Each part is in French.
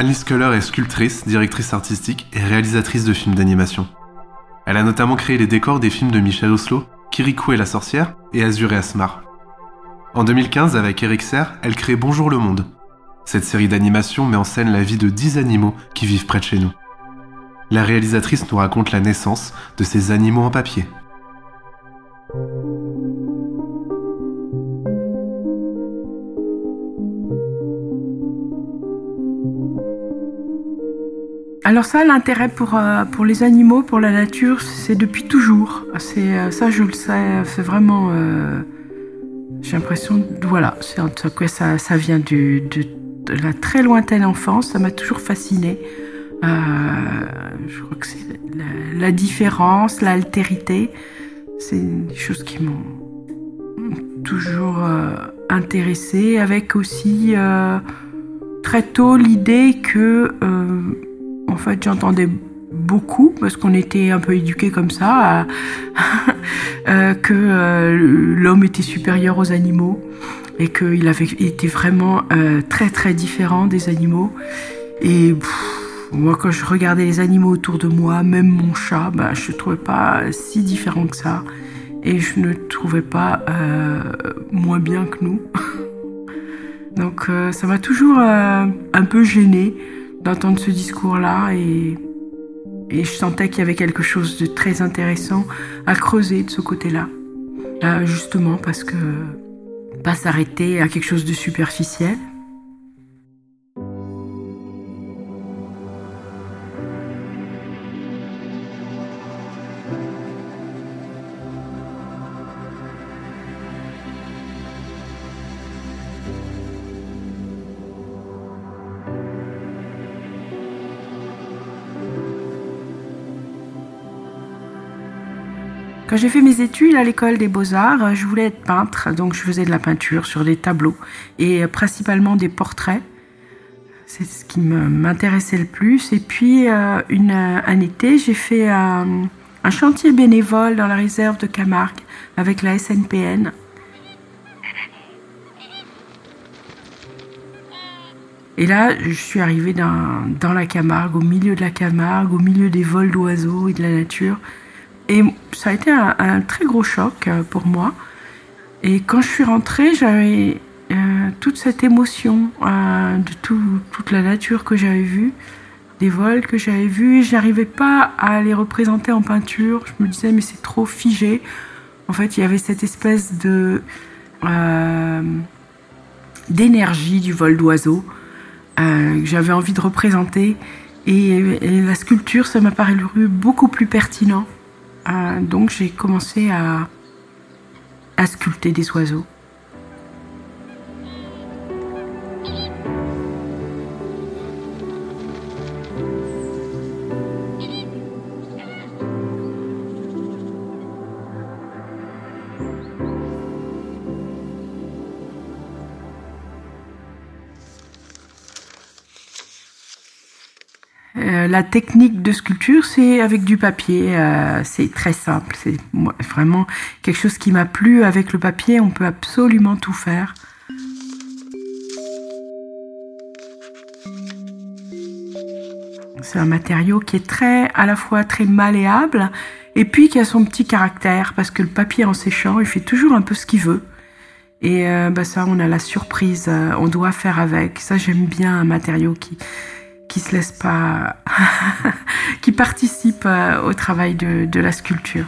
Alice Keller est sculptrice, directrice artistique et réalisatrice de films d'animation. Elle a notamment créé les décors des films de Michel Oslo, Kirikou et la sorcière et Azur et Asmar. En 2015, avec Eric Serre, elle crée Bonjour le monde. Cette série d'animation met en scène la vie de 10 animaux qui vivent près de chez nous. La réalisatrice nous raconte la naissance de ces animaux en papier. Alors ça, l'intérêt pour, euh, pour les animaux, pour la nature, c'est depuis toujours. C'est euh, ça, je le sais, c'est vraiment. Euh, j'ai l'impression, voilà, c'est en tout ça, ça vient du, de, la très lointaine enfance. Ça m'a toujours fasciné. je crois que c'est la, la, différence, l'altérité, c'est des choses qui m'ont toujours intéressée. Avec aussi très tôt l'idée que en fait, j'entendais beaucoup parce qu'on était un peu éduqués comme ça, euh, que euh, l'homme était supérieur aux animaux et qu'il avait été vraiment euh, très très différent des animaux. Et moi, quand je regardais les animaux autour de moi, même mon chat, bah, je ne trouvais pas si différent que ça. Et je ne trouvais pas moins bien que nous. Donc ça m'a toujours un peu gênée d'entendre ce discours-là et, et, je sentais qu'il y avait quelque chose de très intéressant à creuser de ce côté-là. Euh, justement parce que pas s'arrêter à quelque chose de superficiel, Quand j'ai fait mes études à l'école des beaux-arts, je voulais être peintre, donc je faisais de la peinture sur des tableaux et principalement des portraits. C'est ce qui m'intéressait le plus. Et puis, euh, une, un été, j'ai fait un, chantier bénévole dans la réserve de Camargue avec la SNPN. Et là, je suis arrivée dans, la Camargue, au milieu de la Camargue, au milieu des vols d'oiseaux et de la nature. Et ça a été un, très gros choc euh, pour moi. Et quand je suis rentrée, j'avais euh, toute cette émotion euh, de toute la nature que j'avais vue, des vols que j'avais vus. Et j'arrivais pas à les représenter en peinture. Je me disais, mais c'est trop figé. En fait, il y avait cette espèce de d'énergie du vol d'oiseau que j'avais envie de représenter. Et, la sculpture, ça m'a paru beaucoup plus pertinent donc j'ai commencé à, à sculpter des oiseaux. La technique de sculpture, c'est avec du papier. Euh, c'est très simple. C'est vraiment quelque chose qui m'a plu. Avec le papier, on peut absolument tout faire. C'est un matériau qui est très, à la fois très malléable et puis qui a son petit caractère parce que le papier en séchant, il fait toujours un peu ce qu'il veut. Et euh, bah ça, on a la surprise. on doit faire avec. Ça, j'aime bien un matériau qui qui se laisse pas, qui participe euh, au travail de, la sculpture.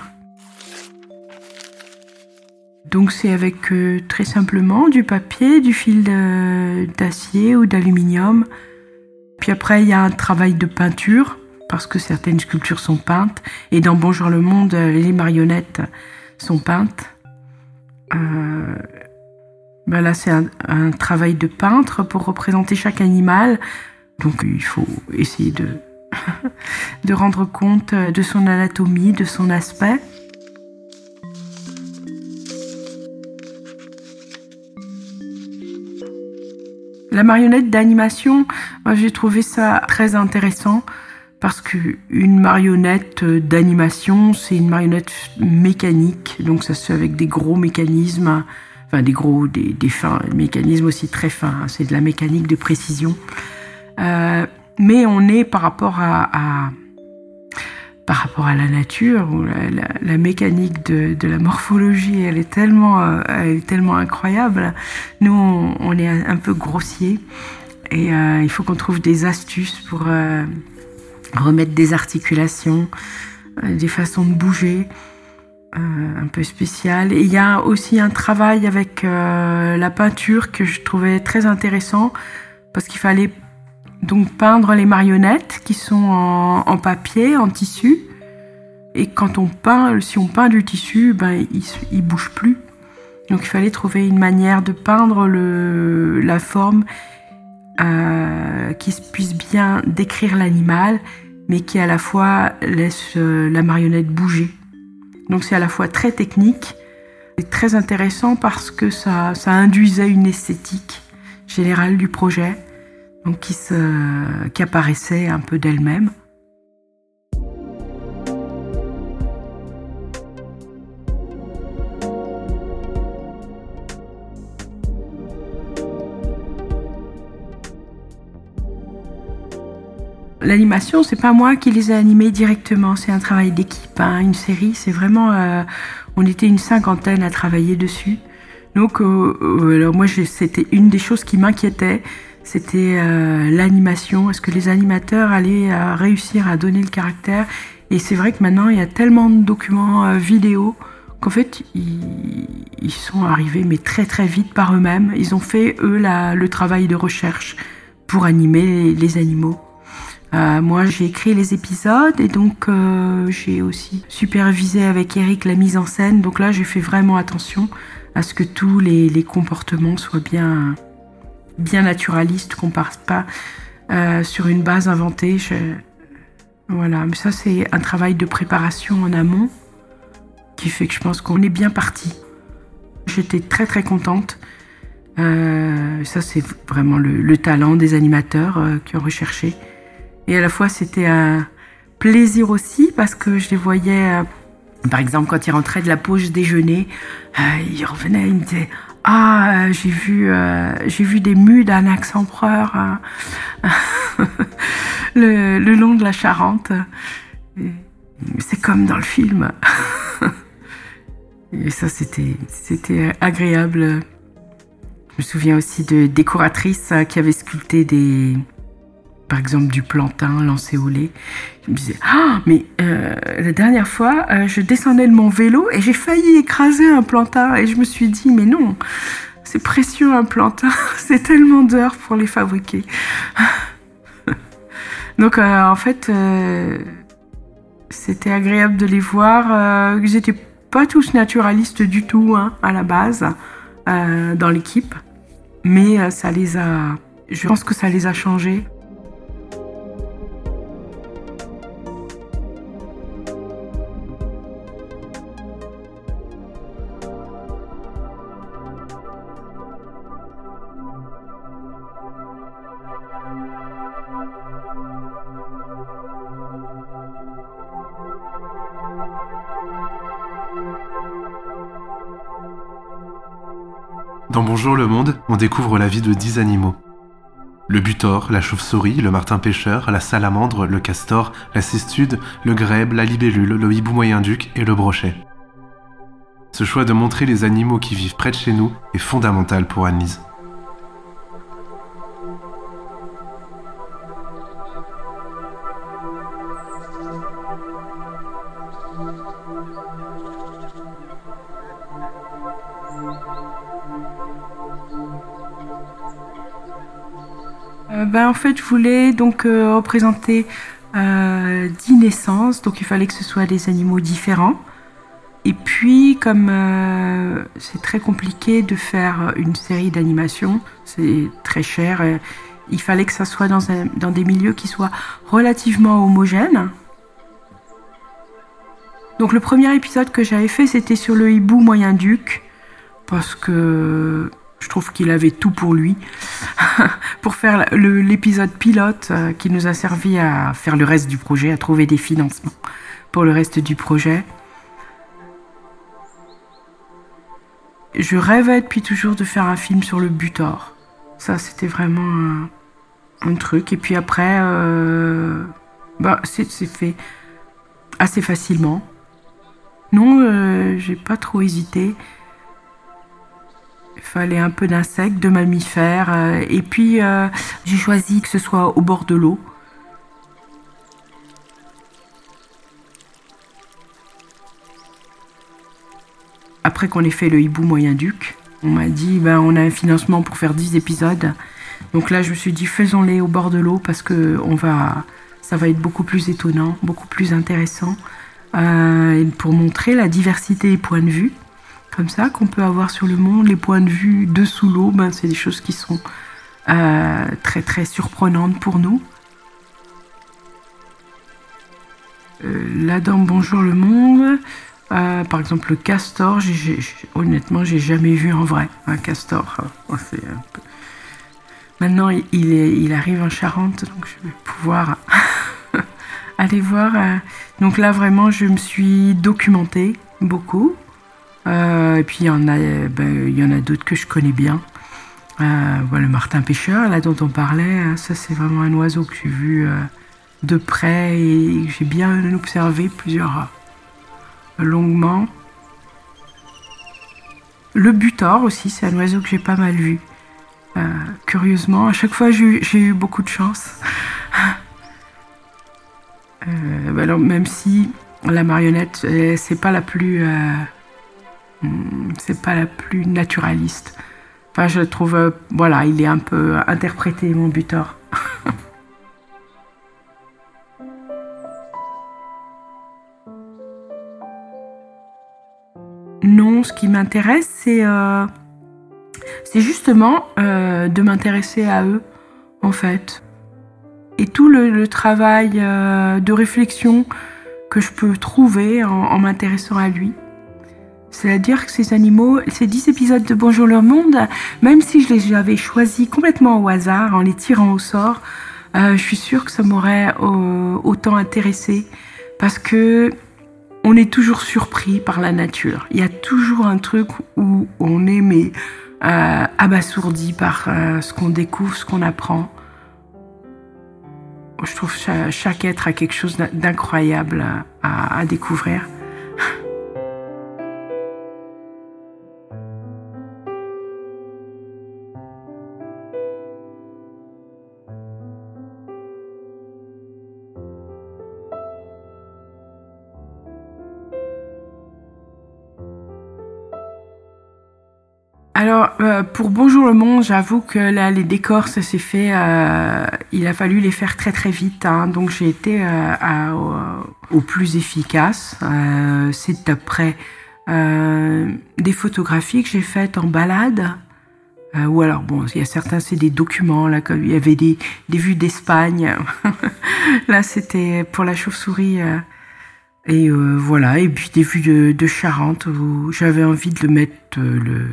Donc c'est avec euh, très simplement du papier, du fil d'acier ou d'aluminium. Puis après il y a un travail de peinture parce que certaines sculptures sont peintes et dans Bonjour le monde les marionnettes sont peintes. Euh, Ben là, c'est un, travail de peintre pour représenter chaque animal. Donc, il faut essayer de, de rendre compte de son anatomie, de son aspect. La marionnette d'animation, j'ai trouvé ça très intéressant parce qu'une marionnette d'animation, c'est une marionnette mécanique, donc ça se fait avec des gros mécanismes, enfin des gros, des, fins, mécanismes aussi très fins, hein. c'est de la mécanique de précision. Euh, mais on est par rapport à, par rapport à la nature ou la, mécanique de, la morphologie, elle est tellement, euh, elle est tellement incroyable. Nous, on, est un, peu grossier et euh, il faut qu'on trouve des astuces pour remettre des articulations, des façons de bouger. un peu spéciales. Il y a aussi un travail avec la peinture que je trouvais très intéressant parce qu'il fallait donc peindre les marionnettes qui sont en, papier, en tissu. Et quand on peint, si on peint du tissu, ben, il, il bouge plus. Donc il fallait trouver une manière de peindre la forme euh, qui puisse bien décrire l'animal, mais qui à la fois laisse euh, la marionnette bouger. Donc c'est à la fois très technique et très intéressant parce que ça induisait une esthétique générale du projet donc qui, se, qui apparaissait un peu d'elle-même. L'animation, c'est pas moi qui les ai animés directement, c'est un travail d'équipe, hein, une série. C'est vraiment, euh, on était une cinquantaine à travailler dessus. Donc, euh, euh, alors moi, c'était une des choses qui m'inquiétait, c'était euh, l'animation. Est-ce que les animateurs allaient euh, réussir à donner le caractère? Et c'est vrai que maintenant, il y a tellement de documents euh, vidéo qu'en fait, ils, sont arrivés, mais très très vite par eux-mêmes. Ils ont fait, eux, le travail de recherche pour animer les, animaux. moi, j'ai écrit les épisodes et donc j'ai aussi supervisé avec Eric la mise en scène. Donc là, j'ai fait vraiment attention à ce que tous les, les comportements soient bien bien naturaliste, qu'on parte pas euh, sur une base inventée. Voilà, mais ça c'est un travail de préparation en amont qui fait que je pense qu'on est bien parti. J'étais très très contente. Euh, ça c'est vraiment le, talent des animateurs euh, qui ont recherché. Et à la fois c'était un plaisir aussi parce que je les voyais, par exemple quand ils rentraient de la pause déjeuner, ils revenaient, ils me disaient ah, euh, j'ai vu, euh, j'ai vu des mues d'Anax Empereur hein. le, le, long de la Charente. C'est comme dans le film. Et ça, c'était, c'était agréable. Je me souviens aussi de décoratrices qui avaient sculpté des, par exemple du plantain lancé au lait. Je me disais, ah, mais euh, la dernière fois, euh, je descendais de mon vélo et j'ai failli écraser un plantain. Et je me suis dit, mais non, c'est précieux un plantain, c'est tellement d'heures pour les fabriquer. Donc euh, en fait, c'était agréable de les voir. ils n'étaient pas tous naturalistes du tout hein, à la base dans l'équipe, mais ça les a. Je pense que ça les a changés. Le Monde, on découvre la vie de dix animaux. Le butor, la chauve-souris, le martin-pêcheur, la salamandre, le castor, la cistude, le grèbe, la libellule, le hibou moyen-duc et le brochet. Ce choix de montrer les animaux qui vivent près de chez nous est fondamental pour Annelise. Ben, En fait, je voulais donc euh, représenter euh, 10 naissances, donc il fallait que ce soit des animaux différents. Et puis, comme euh, c'est très compliqué de faire une série d'animation, c'est très cher, euh, il fallait que ça soit dans, dans des milieux qui soient relativement homogènes. Donc le premier épisode que j'avais fait, c'était sur le hibou moyen-duc, parce que je trouve qu'il avait tout pour lui, pour faire l'épisode pilote euh, qui nous a servi à faire le reste du projet, à trouver des financements pour le reste du projet. Je rêvais depuis toujours de faire un film sur le butor. Ça, c'était vraiment un, truc. Et puis après, euh, bah, c'est fait assez facilement. Non, euh, j'ai pas trop hésité. Il fallait un peu d'insectes, de mammifères. Euh, et puis, j'ai choisi que ce soit au bord de l'eau. Après qu'on ait fait le hibou moyen-duc, on m'a dit ben, on a un financement pour faire 10 épisodes. Donc là, je me suis dit faisons-les au bord de l'eau parce que va, ça va être beaucoup plus étonnant, beaucoup plus intéressant. Euh, pour montrer la diversité des points de vue, comme ça, qu'on peut avoir sur le monde. Les points de vue de sous l'eau, ben, c'est des choses qui sont euh, très très surprenantes pour nous. Euh, là dans Bonjour le monde, euh, par exemple, le castor, honnêtement, j'ai jamais vu en vrai un castor. Maintenant, il, arrive en Charente, donc je vais pouvoir aller voir. Donc là, vraiment, je me suis documentée beaucoup. Euh, et puis, il y en a, ben, a d'autres que je connais bien. le martin pêcheur, là dont on parlait, hein, ça c'est vraiment un oiseau que j'ai vu de près et j'ai bien observé plusieurs longuement. Le butor aussi, c'est un oiseau que j'ai pas mal vu. Euh, curieusement, à chaque fois j'ai eu beaucoup de chance. Euh, bah alors, même si la marionnette, euh, c'est pas la plus, c'est pas la plus naturaliste. Enfin, je trouve, voilà, il est un peu interprété mon butor. Non, ce qui m'intéresse, c'est euh, justement euh, de m'intéresser à eux, en fait. Et tout le, travail euh, de réflexion que je peux trouver en, m'intéressant à lui. C'est-à-dire que ces animaux, ces dix épisodes de Bonjour le monde, même si je les avais choisis complètement au hasard, en les tirant au sort, je suis sûre que ça m'aurait autant intéressé. Parce que on est toujours surpris par la nature. Il y a toujours un truc où on est mais euh, abasourdi par euh, ce qu'on découvre, ce qu'on apprend. Je trouve que chaque, être a quelque chose d'incroyable à découvrir. Euh, pour Bonjour le Monde, j'avoue que là, les décors, ça s'est fait. Euh, il a fallu les faire très très vite. Hein. donc, j'ai été euh, au, plus efficace. c'est après des photographies que j'ai faites en balade. ou alors, bon, il y a certains, c'est des documents. Là, comme il y avait des, vues d'Espagne. là, c'était pour la chauve-souris. et voilà, et puis des vues de, de Charente où j'avais envie de le mettre le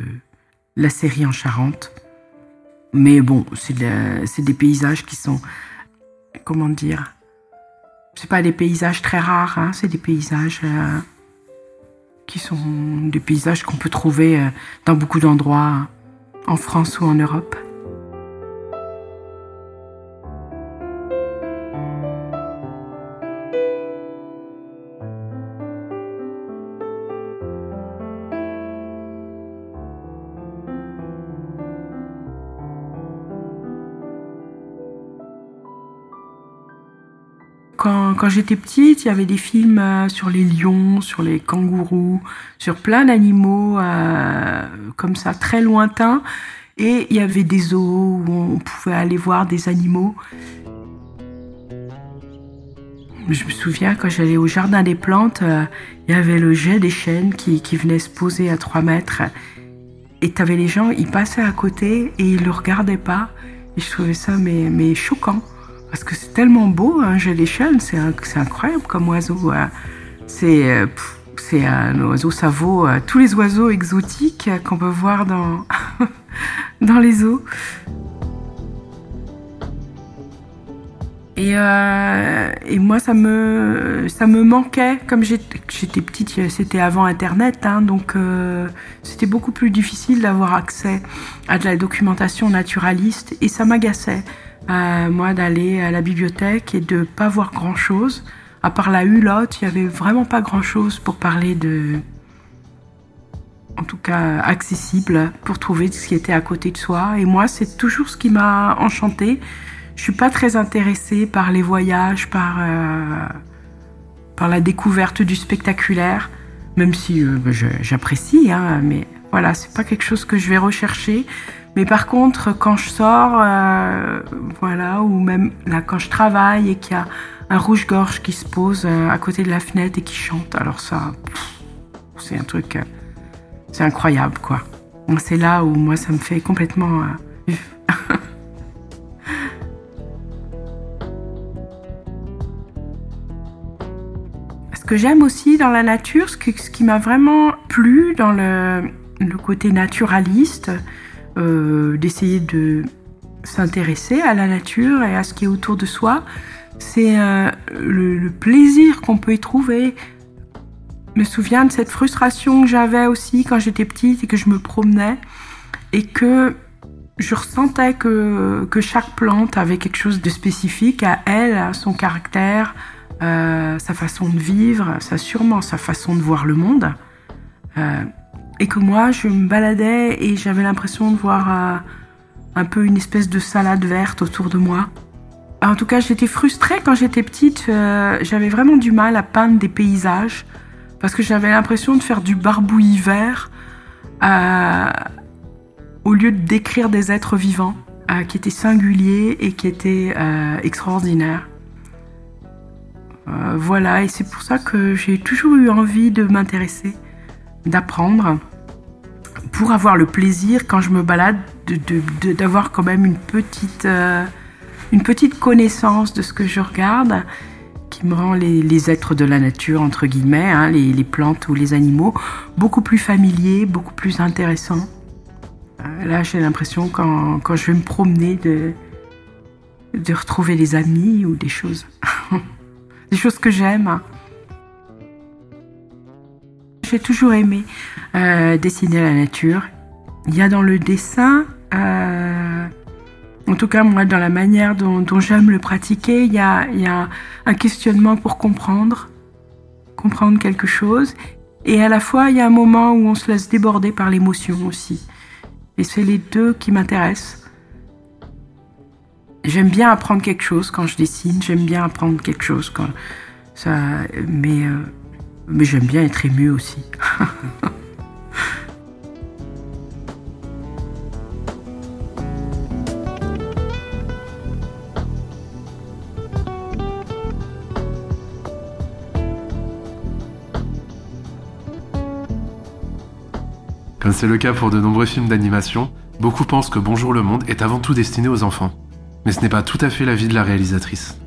la série en Charente. Mais bon, c'est des paysages qui sont, comment dire, c'est pas des paysages très rares, hein, c'est des paysages euh, qui sont des paysages qu'on peut trouver euh, dans beaucoup d'endroits en France ou en Europe. Quand, j'étais petite, il y avait des films euh, sur les lions, sur les kangourous, sur plein d'animaux euh, comme ça, très lointains. Et il y avait des zoos où on pouvait aller voir des animaux. je me souviens quand j'allais au jardin des plantes, euh, il y avait le jet des chênes qui, venait se poser à 3 mètres. Et tu avais les gens, ils passaient à côté et ils le regardaient pas. Et je trouvais ça mais, mais choquant. Parce que c'est tellement beau, un jet des chênes, c'est incroyable comme oiseau. Hein. C'est euh, c'est un oiseau, ça vaut euh, tous les oiseaux exotiques qu'on peut voir dans, les eaux. Et, euh, moi, ça me, manquait. Comme j'étais petite, c'était avant Internet, hein, donc euh, c'était beaucoup plus difficile d'avoir accès à de la documentation naturaliste. Et ça m'agaçait, moi, d'aller à la bibliothèque et de pas voir grand-chose. À part la hulotte, il y avait vraiment pas grand-chose pour parler de... En tout cas, accessible pour trouver ce qui était à côté de soi. Et moi, c'est toujours ce qui m'a enchanté je suis pas très intéressée par les voyages, par, euh, par la découverte du spectaculaire, même si euh, j'apprécie, hein, mais voilà, c'est pas quelque chose que je vais rechercher. Mais par contre, quand je sors, euh, voilà, ou même là quand je travaille et qu'il y a un rouge-gorge qui se pose à côté de la fenêtre et qui chante, alors ça, c'est un truc, c'est incroyable, quoi. C'est là où moi ça me fait complètement que j'aime aussi dans la nature, ce, qui m'a vraiment plu dans le, côté naturaliste, euh, d'essayer de s'intéresser à la nature et à ce qui est autour de soi, c'est euh, le, plaisir qu'on peut y trouver. Je me souviens de cette frustration que j'avais aussi quand j'étais petite et que je me promenais et que je ressentais que, que chaque plante avait quelque chose de spécifique à elle, à son caractère, euh, sa façon de vivre, ça sûrement sa façon de voir le monde. Et que moi, je me baladais et j'avais l'impression de voir euh, un peu une espèce de salade verte autour de moi. En tout cas, j'étais frustrée quand j'étais petite. j'avais vraiment du mal à peindre des paysages parce que j'avais l'impression de faire du barbouillis vert au lieu de décrire des êtres vivants qui étaient singuliers et qui étaient extraordinaires. Euh, voilà, et c'est pour ça que j'ai toujours eu envie de m'intéresser, d'apprendre, pour avoir le plaisir quand je me balade d'avoir quand même une petite, euh, une petite connaissance de ce que je regarde qui me rend les, êtres de la nature, entre guillemets, hein, les, plantes ou les animaux, beaucoup plus familiers, beaucoup plus intéressants. Euh, là, j'ai l'impression quand, quand je vais me promener de, de retrouver des amis ou des choses. des choses que j'aime. J'ai toujours aimé euh, dessiner la nature. Il y a dans le dessin, euh, en tout cas moi dans la manière dont, j'aime le pratiquer, il y, a, un questionnement pour comprendre, comprendre quelque chose. Et à la fois, il y a un moment où on se laisse déborder par l'émotion aussi. Et c'est les deux qui m'intéressent. J'aime bien apprendre quelque chose quand je dessine, j'aime bien apprendre quelque chose quand ça, mais, euh, mais j'aime bien être ému aussi. Comme c'est le cas pour de nombreux films d'animation, beaucoup pensent que Bonjour le monde est avant tout destiné aux enfants. Mais ce n'est pas tout à fait l'avis de la réalisatrice.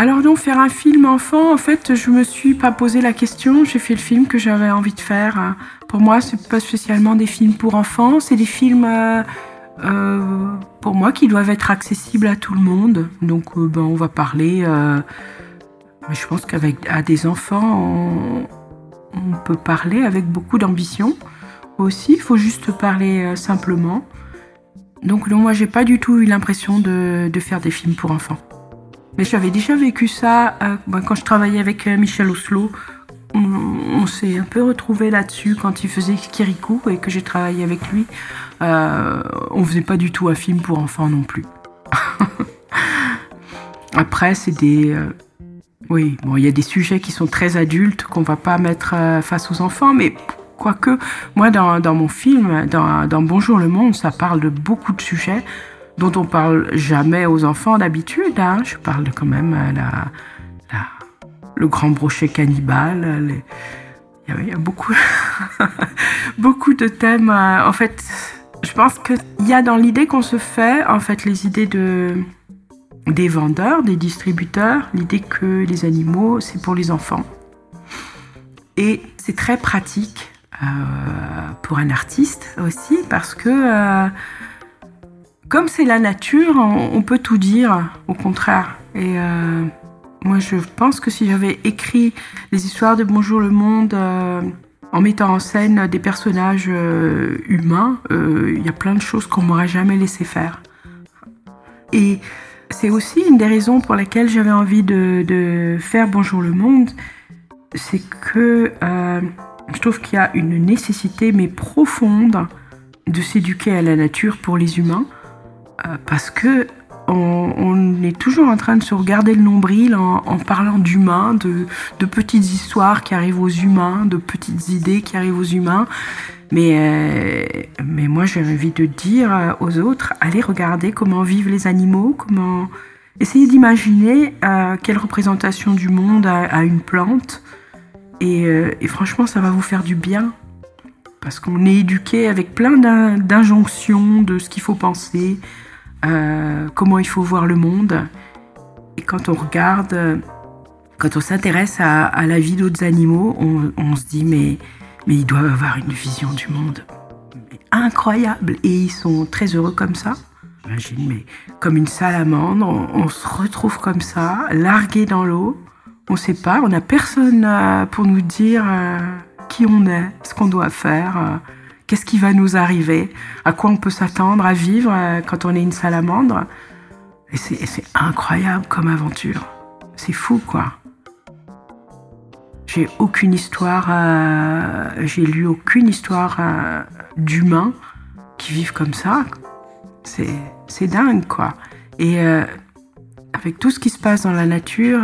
Alors donc faire un film enfant, en fait, je me suis pas posé la question. J'ai fait le film que j'avais envie de faire. Pour moi, c'est pas spécialement des films pour enfants, c'est des films euh, euh, pour moi qui doivent être accessibles à tout le monde. Donc euh, ben, on va parler, euh, je pense qu'avec à des enfants, on, peut parler avec beaucoup d'ambition aussi, il faut juste parler simplement. Donc non, moi j'ai pas du tout eu l'impression de, faire des films pour enfants. Mais j'avais déjà vécu ça ben, quand je travaillais avec Michel Oslo on, s'est un peu retrouvé là-dessus quand il faisait Kirikou et que j'ai travaillé avec lui. Euh, on faisait pas du tout un film pour enfants non plus. Après, c'est euh, Oui, bon, il y a des sujets qui sont très adultes qu'on va pas mettre euh, face aux enfants, mais quoique, moi, dans, mon film, dans, Bonjour le monde, ça parle de beaucoup de sujets dont on parle jamais aux enfants d'habitude. Hein. Je parle quand même la, le grand brochet cannibale. Les... Il, y a, il y a beaucoup, beaucoup de thèmes. Euh, en fait, je pense qu'il y a dans l'idée qu'on se fait, en fait, les idées de des vendeurs, des distributeurs, l'idée que les animaux, c'est pour les enfants. Et c'est très pratique euh, pour un artiste aussi, parce que euh, comme c'est la nature, on, peut tout dire, au contraire. Et euh, moi, je pense que si j'avais écrit les histoires de Bonjour le Monde en mettant en scène des personnages humains, il y a plein de choses qu'on m'aurait jamais laissé faire. Et c'est aussi une des raisons pour lesquelles j'avais envie de, faire Bonjour le Monde. C'est que euh, je trouve qu'il y a une nécessité, mais profonde, de s'éduquer à la nature pour les humains. Euh, parce que on, est toujours en train de se regarder le nombril en, parlant d'humains, de, petites histoires qui arrivent aux humains, de petites idées qui arrivent aux humains. Mais, euh, mais moi, j'ai envie de dire aux autres, allez regarder comment vivent les animaux, comment... Essayez d'imaginer euh, quelle représentation du monde a, une plante. Et, franchement, ça va vous faire du bien. Parce qu'on est éduqué avec plein d'injonctions de ce qu'il faut penser, comment il faut voir le monde. Et quand on regarde, quand on s'intéresse à, la vie d'autres animaux, on, on se dit mais mais ils doivent avoir une vision du monde incroyable et ils sont très heureux comme ça. Imagine, mais comme une salamandre, on, se retrouve comme ça, largué dans l'eau. On ne sait pas, on n'a personne euh, pour nous dire euh, qui on est, ce qu'on doit faire, euh, qu'est-ce qui va nous arriver, à quoi on peut s'attendre à vivre quand on est une salamandre? Et c'est incroyable comme aventure. C'est fou, quoi. J'ai aucune histoire, euh, j'ai lu aucune histoire euh, d'humains qui vivent comme ça. C'est dingue, quoi. Et euh, avec tout ce qui se passe dans la nature,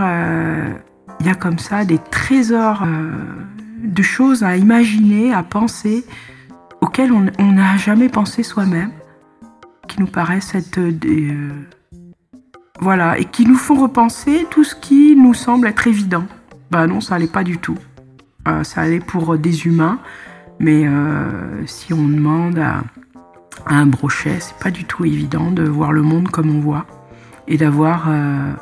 il y a comme ça des trésors de choses à imaginer, à penser, auxquelles on n'a jamais pensé soi-même, qui nous paraissent être des. voilà, et qui nous font repenser tout ce qui nous semble être évident. Bah non, ça allait pas du tout. Euh, ça allait pour des humains, mais euh, si on demande à, un brochet, c'est pas du tout évident de voir le monde comme on voit et d'avoir euh,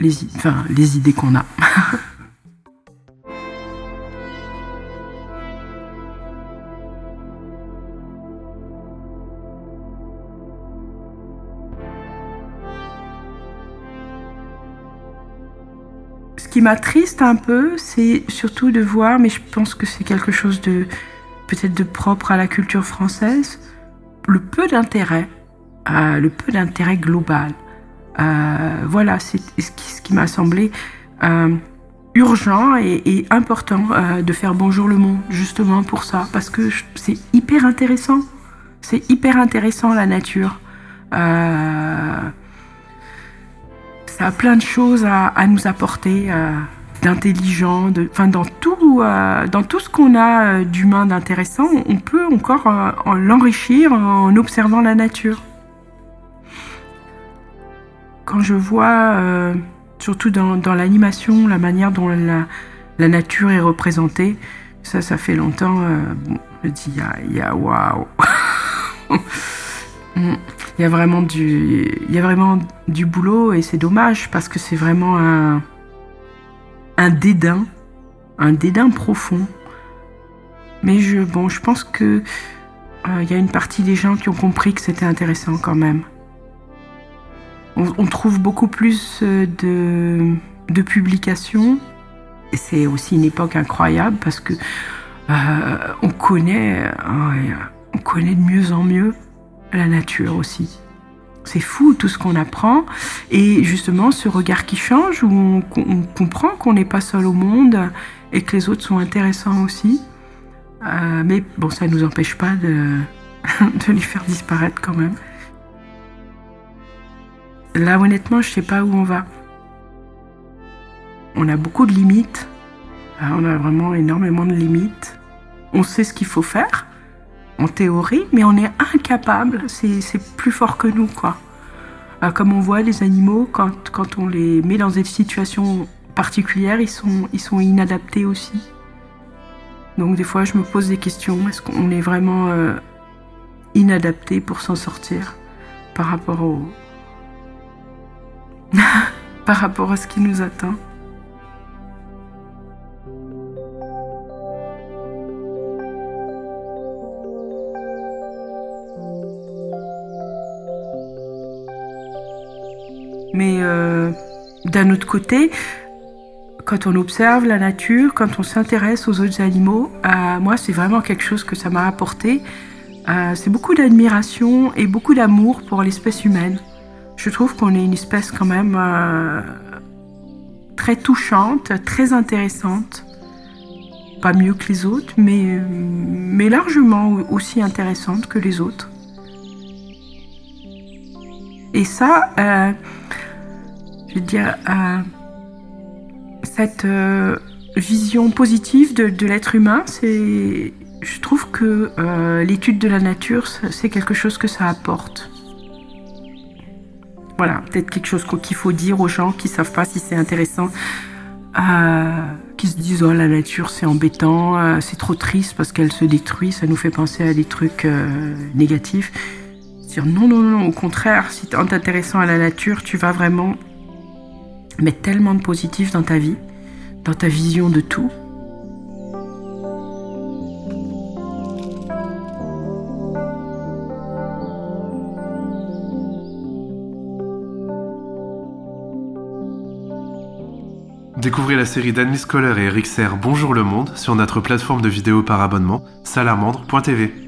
les idées qu'on a. qui m'attriste un peu, c'est surtout de voir, mais je pense que c'est quelque chose de peut-être de propre à la culture française, le peu d'intérêt, euh, le peu d'intérêt global. Euh, voilà, c'est ce qui, m'a semblé euh, urgent et, important de faire Bonjour le monde, justement pour ça, parce que c'est hyper intéressant. C'est hyper intéressant la nature ça a plein de choses à, nous apporter, euh, d'intelligent, enfin dans tout, euh, dans tout ce qu'on a euh, d'humain d'intéressant, on peut encore l'enrichir en observant la nature. Quand je vois, surtout dans, l'animation, la manière dont la, nature est représentée, ça, ça fait longtemps, je dis, il y a waouh Il y a vraiment du, il y a vraiment du boulot et c'est dommage parce que c'est vraiment un, un dédain, un dédain profond. Mais je, bon, je pense que euh, il y a une partie des gens qui ont compris que c'était intéressant quand même. On, trouve beaucoup plus euh, de, de publications. C'est aussi une époque incroyable parce que euh, on connaît, on connaît de mieux en mieux la nature aussi. C'est fou tout ce qu'on apprend et justement ce regard qui change où on, comprend qu'on n'est pas seul au monde et que les autres sont intéressants aussi. Euh, mais bon, ça ne nous empêche pas de, de les faire disparaître quand même. Là, honnêtement, je sais pas où on va. on a beaucoup de limites. Euh, on a vraiment énormément de limites. On sait ce qu'il faut faire, en théorie, mais on est incapable. C'est plus fort que nous, quoi. Euh, comme on voit les animaux, quand, quand on les met dans des situations particulières, ils sont, ils sont inadaptés aussi. Donc des fois, je me pose des questions. Est-ce qu'on est vraiment euh, inadapté pour s'en sortir par rapport au... par rapport à ce qui nous attend? D'un autre côté, quand on observe la nature, quand on s'intéresse aux autres animaux, euh, moi c'est vraiment quelque chose que ça m'a apporté. Euh, c'est beaucoup d'admiration et beaucoup d'amour pour l'espèce humaine. Je trouve qu'on est une espèce quand même euh, très touchante, très intéressante. Pas mieux que les autres, mais, mais largement aussi intéressante que les autres. Et ça, je veux dire, cette euh, vision positive de, l'être humain, c'est, je trouve que euh, l'étude de la nature, c'est quelque chose que ça apporte. Voilà, peut-être quelque chose qu'il faut dire aux gens qui savent pas si c'est intéressant, euh, qui se disent oh la nature c'est embêtant, c'est trop triste parce qu'elle se détruit, ça nous fait penser à des trucs négatifs. Dire non non non, au contraire, si en t'intéressant à la nature, tu vas vraiment mettre tellement de positif dans ta vie dans ta vision de tout. Découvrez la série d'Anne Scholler et Eric Serre Bonjour le Monde sur notre plateforme de vidéo par abonnement salamandre.tv.